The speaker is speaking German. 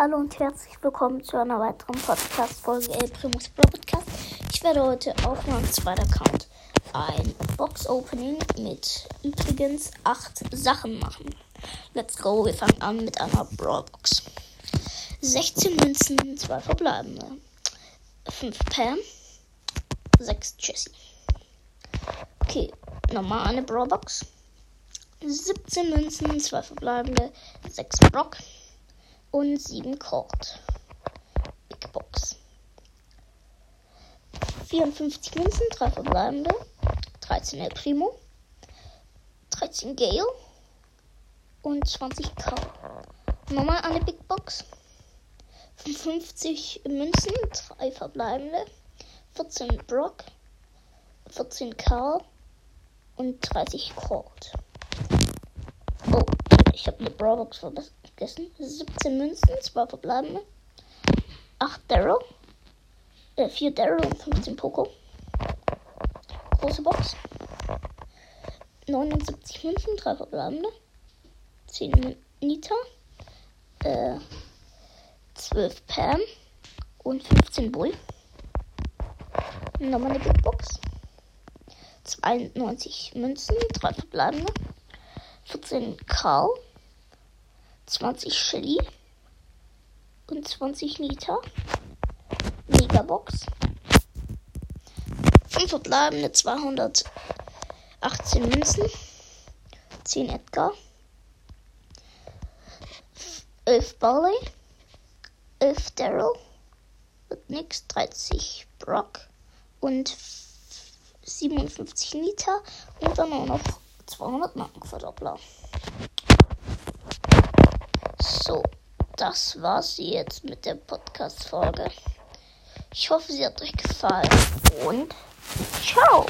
Hallo und herzlich willkommen zu einer weiteren Podcast-Folge El Primus Podcast. Ich werde heute auf meinem zweiten Account ein Box-Opening mit übrigens acht Sachen machen. Let's go, wir fangen an mit einer Brawl-Box. 16 Münzen, 2 verbleibende. 5 Pam, 6 Jessie. Okay, nochmal eine Brawl-Box. 17 Münzen, 2 verbleibende, 6 Brock und 7 Colt. Big Box. 54 Münzen, 3 verbleibende, 13 El Primo, 13 Gale und 20 K. Nochmal eine Big Box. 55 Münzen, 3 verbleibende, 14 Brock, 14 Karl und 30 Colt. Oh, ich habe eine Brawlbox vergessen. 17 Münzen, 2 verbleibende. 8 Daryl. Äh, 4 Daryl und 15 Poco. Große Box. 79 Münzen, 3 verbleibende. 10 Nita. Äh, 12 Pam. Und 15 Bull. Nochmal eine Big Box. 92 Münzen, 3 verbleibende. 14 Karl, 20 Shelly und 20 Nita. Megabox. 5 verbleibende 218 Münzen. 10 Edgar. 11 Barley. 11 Daryl. Wird nix. 30 Brock. Und 57 Nita. Und dann auch noch 200 Markenverdoppler. So, das war's jetzt mit der Podcast-Folge. Ich hoffe, sie hat euch gefallen und ciao!